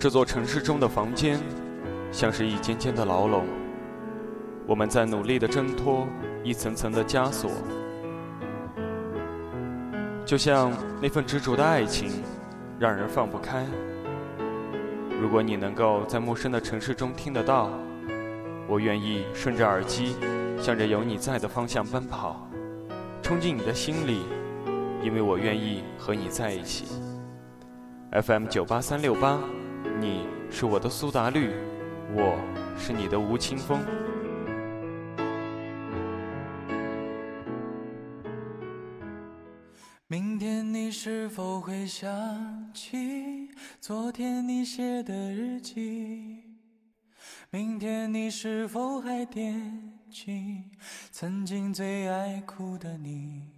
这座城市中的房间，像是一间间的牢笼，我们在努力的挣脱一层层的枷锁，就像那份执着的爱情，让人放不开。如果你能够在陌生的城市中听得到，我愿意顺着耳机，向着有你在的方向奔跑，冲进你的心里，因为我愿意和你在一起。FM 九八三六八。你是我的苏打绿，我是你的吴青峰。明天你是否会想起昨天你写的日记？明天你是否还惦记曾经最爱哭的你？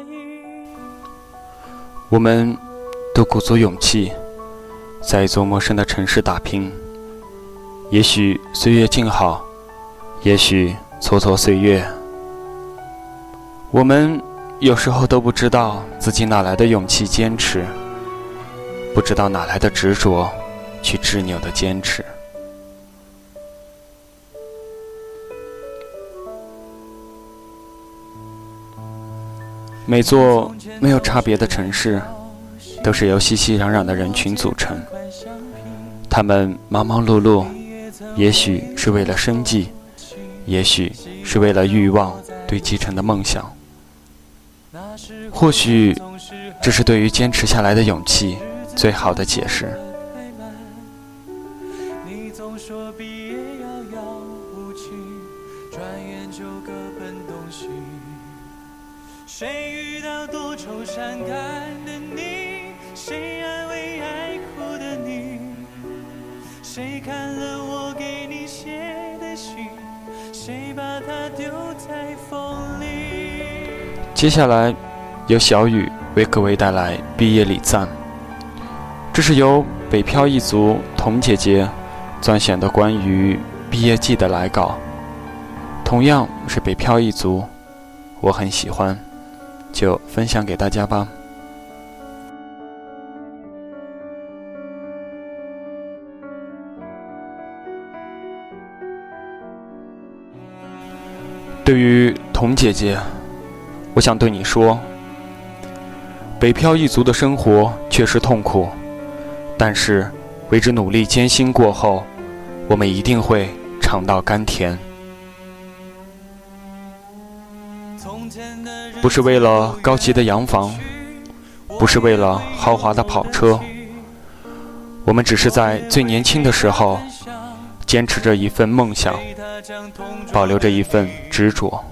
衣？我们都鼓足勇气，在一座陌生的城市打拼。也许岁月静好，也许蹉跎岁月。我们有时候都不知道自己哪来的勇气坚持，不知道哪来的执着去执拗的坚持。每座没有差别的城市，都是由熙熙攘攘的人群组成。他们忙忙碌碌，也许是为了生计，也许是为了欲望对继承的梦想，或许这是对于坚持下来的勇气最好的解释。谁遇到多愁善感的你谁安慰爱哭的你？谁看了我给你写的信谁把它丢在风里？接下来由小雨为各位带来毕业礼赞。这是由北漂一族童姐姐撰写的关于毕业季的来稿。同样是北漂一族我很喜欢。就分享给大家吧。对于童姐姐。我想对你说，北漂一族的生活确实痛苦，但是为之努力艰辛过后，我们一定会尝到甘甜。不是为了高级的洋房，不是为了豪华的跑车，我们只是在最年轻的时候，坚持着一份梦想，保留着一份执着。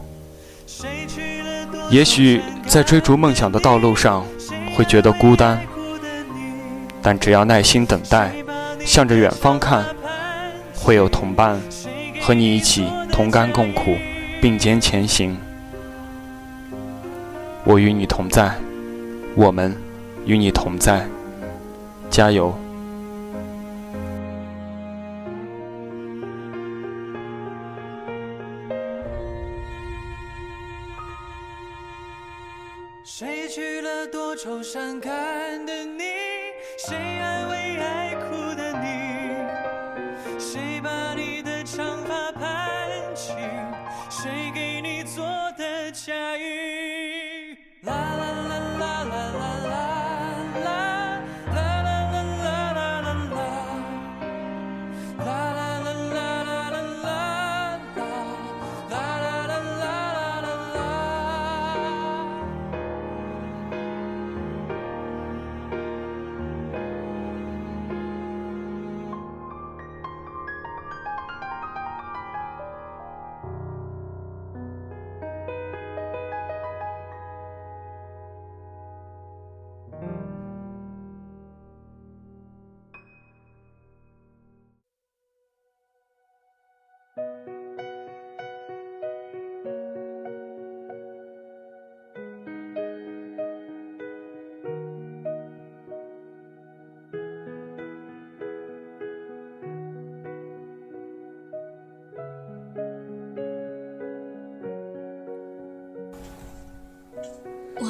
也许在追逐梦想的道路上会觉得孤单，但只要耐心等待，向着远方看，会有同伴和你一起同甘共苦，并肩前行。我与你同在，我们与你同在，加油！谁娶了多愁善感的你，谁安慰爱哭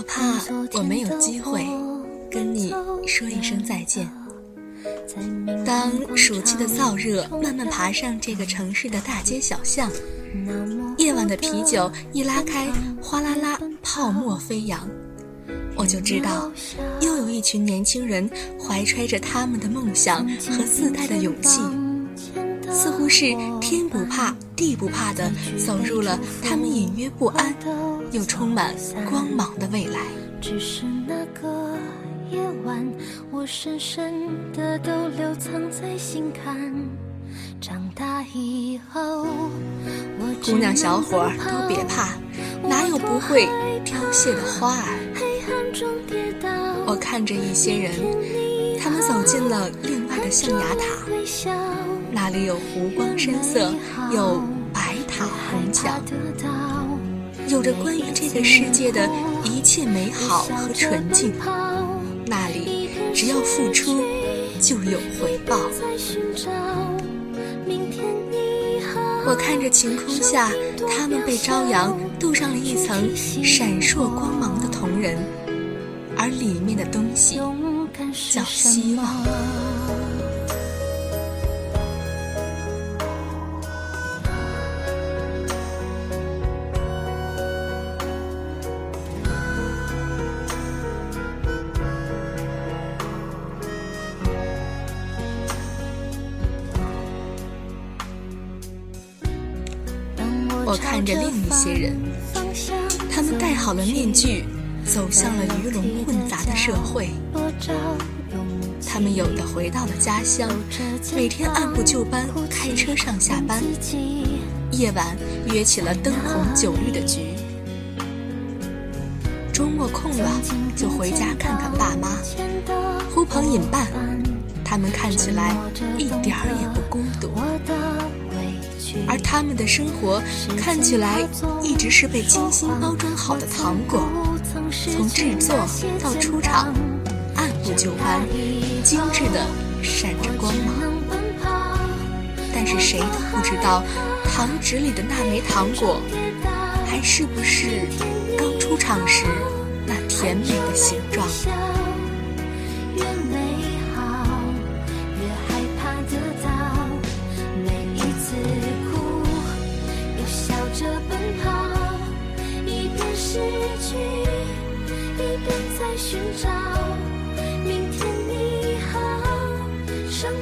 怕我没有机会跟你说一声再见。当暑气的燥热慢慢爬上这个城市的大街小巷，夜晚的啤酒一拉开，哗啦啦，泡沫飞扬，我就知道，又有一群年轻人怀揣着他们的梦想和自带的勇气，似乎是天不怕地不怕的走入了他们隐约不安又充满光芒的未来。只是那个夜晚，我深深的都留藏在心坎。长大以后，姑娘小伙儿都别怕，哪有不会凋谢的花儿？我看着一些人，他们走进了另外的象牙塔，那里有湖光山色，有白塔红墙，有着关于这个世界的一切美好和纯净。那里只要付出，就有回报。我看着晴空下，他们被朝阳镀上了一层闪烁光芒的瞳仁，而里面的东西叫希望。着另一些人，他们戴好了面具，走向了鱼龙混杂的社会。他们有的回到了家乡，每天按部就班开车上下班，夜晚约起了灯红酒绿的局。周末空了就回家看看爸妈，呼朋引伴，他们看起来一点儿也不孤独。而他们的生活看起来一直是被精心包装好的糖果，从制作到出厂，按部就班，精致的闪着光芒。但是谁都不知道，糖纸里的那枚糖果，还是不是刚出厂时那甜美的形状。失去一边在寻找明天你好生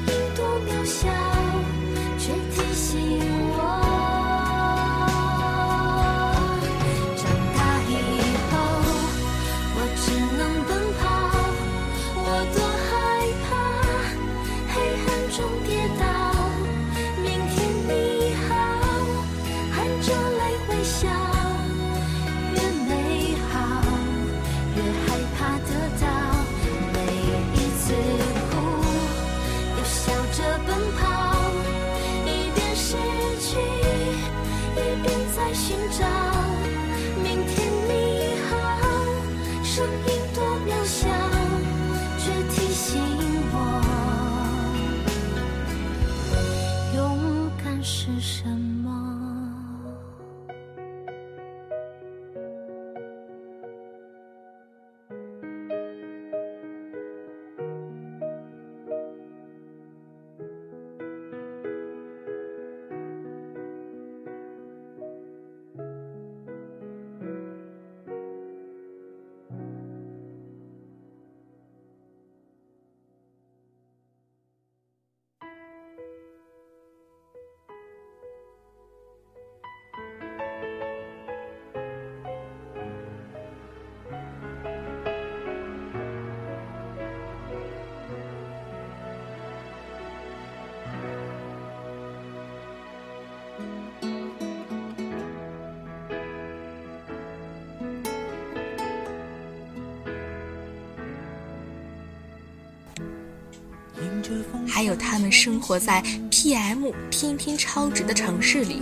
还有他们生活在 PM 天天超值的城市里，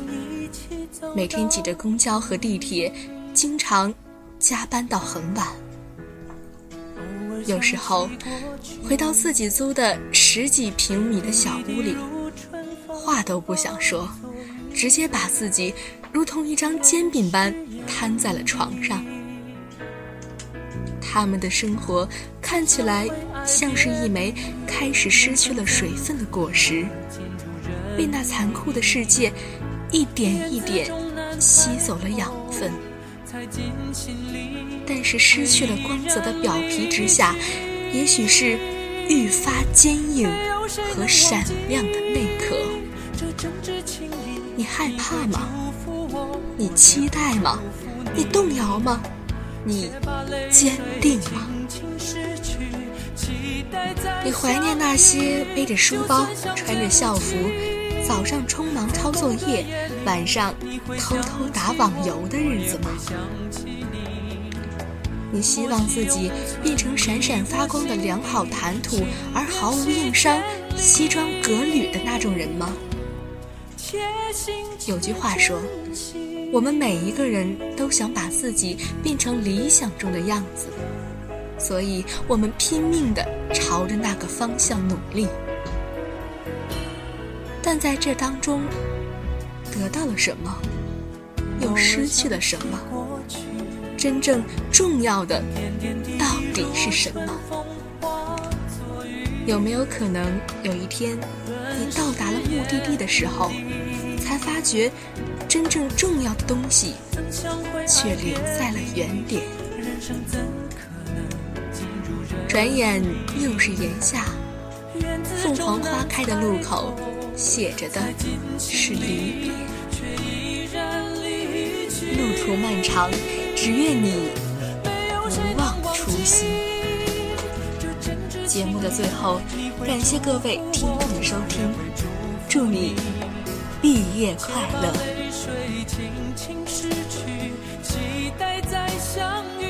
每天挤着公交和地铁，经常加班到很晚。有时候回到自己租的十几平米的小屋里，话都不想说，直接把自己如同一张煎饼般摊在了床上。他们的生活看起来像是一枚开始失去了水分的果实，被那残酷的世界一点一点吸走了养分。但是失去了光泽的表皮之下，也许是愈发坚硬和闪亮的内壳。你害怕吗？你期待吗？你动摇吗？你坚定吗？你怀念那些背着书包、穿着校服、早上匆忙抄作业、晚上偷偷打网游的日子吗？你希望自己变成闪闪发光的良好谈吐而毫无硬伤、西装革履的那种人吗？有句话说。我们每一个人都想把自己变成理想中的样子，所以我们拼命地朝着那个方向努力。但在这当中，得到了什么，又失去了什么？真正重要的到底是什么？有没有可能有一天，你到达了目的地的时候，才发觉？真正重要的东西，却留在了原点。转眼又是炎夏，凤凰花开的路口，写着的是离别。路途漫长，只愿你不忘初心。节目的最后，感谢各位听众的收听，祝你毕业快乐。期待再相遇。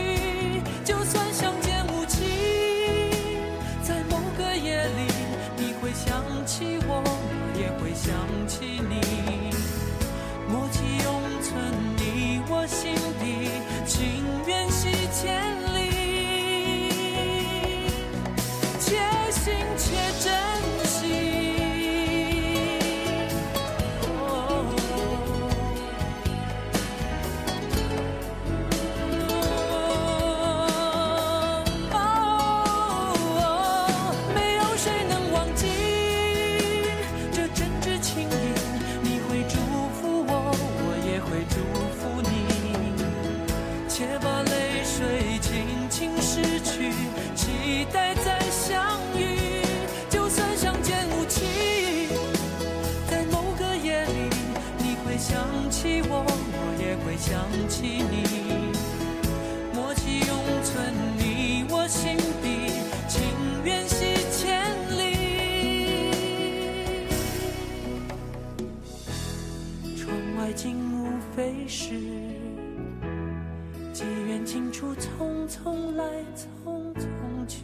来，匆匆去。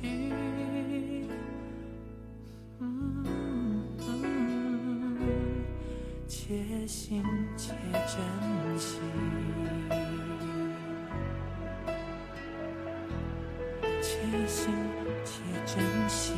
且行且珍惜。且行且珍惜，